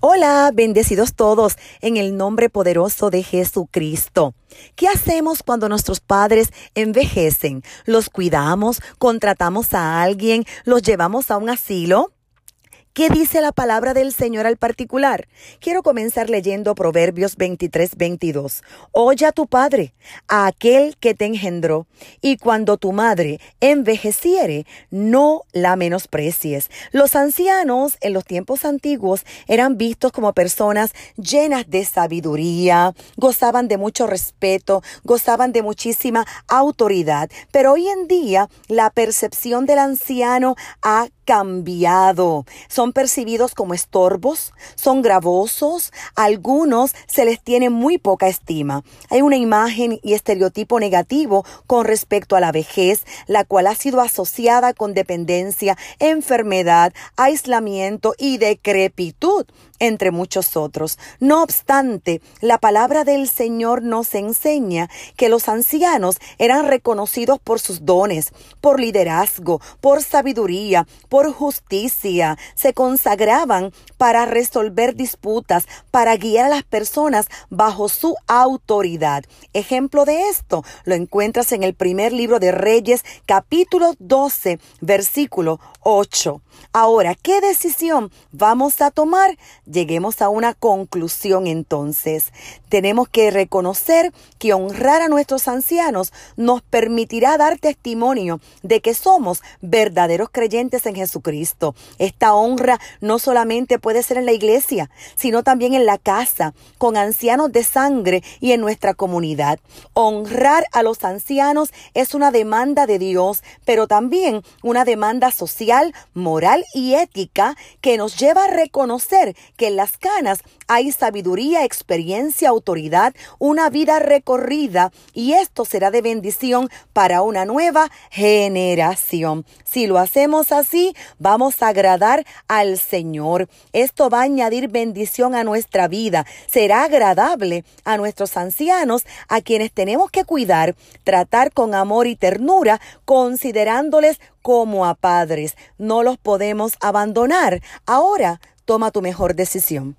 Hola, bendecidos todos en el nombre poderoso de Jesucristo. ¿Qué hacemos cuando nuestros padres envejecen? ¿Los cuidamos? ¿Contratamos a alguien? ¿Los llevamos a un asilo? ¿Qué dice la palabra del Señor al particular? Quiero comenzar leyendo Proverbios 23, 22. Oye a tu padre, a aquel que te engendró, y cuando tu madre envejeciere, no la menosprecies. Los ancianos en los tiempos antiguos eran vistos como personas llenas de sabiduría, gozaban de mucho respeto, gozaban de muchísima autoridad, pero hoy en día la percepción del anciano ha cambiado. Son percibidos como estorbos, son gravosos, algunos se les tiene muy poca estima. Hay una imagen y estereotipo negativo con respecto a la vejez, la cual ha sido asociada con dependencia, enfermedad, aislamiento y decrepitud entre muchos otros. No obstante, la palabra del Señor nos enseña que los ancianos eran reconocidos por sus dones, por liderazgo, por sabiduría, por justicia. Se consagraban para resolver disputas, para guiar a las personas bajo su autoridad. Ejemplo de esto lo encuentras en el primer libro de Reyes, capítulo 12, versículo 8. Ahora, ¿qué decisión vamos a tomar? Lleguemos a una conclusión entonces. Tenemos que reconocer que honrar a nuestros ancianos nos permitirá dar testimonio de que somos verdaderos creyentes en Jesucristo. Esta honra no solamente puede ser en la iglesia, sino también en la casa, con ancianos de sangre y en nuestra comunidad. Honrar a los ancianos es una demanda de Dios, pero también una demanda social, moral y ética que nos lleva a reconocer que en las canas hay sabiduría, experiencia, autoridad, una vida recorrida y esto será de bendición para una nueva generación. Si lo hacemos así, vamos a agradar al Señor. Esto va a añadir bendición a nuestra vida. Será agradable a nuestros ancianos, a quienes tenemos que cuidar, tratar con amor y ternura, considerándoles como a padres. No los podemos abandonar. Ahora toma tu mejor decisión.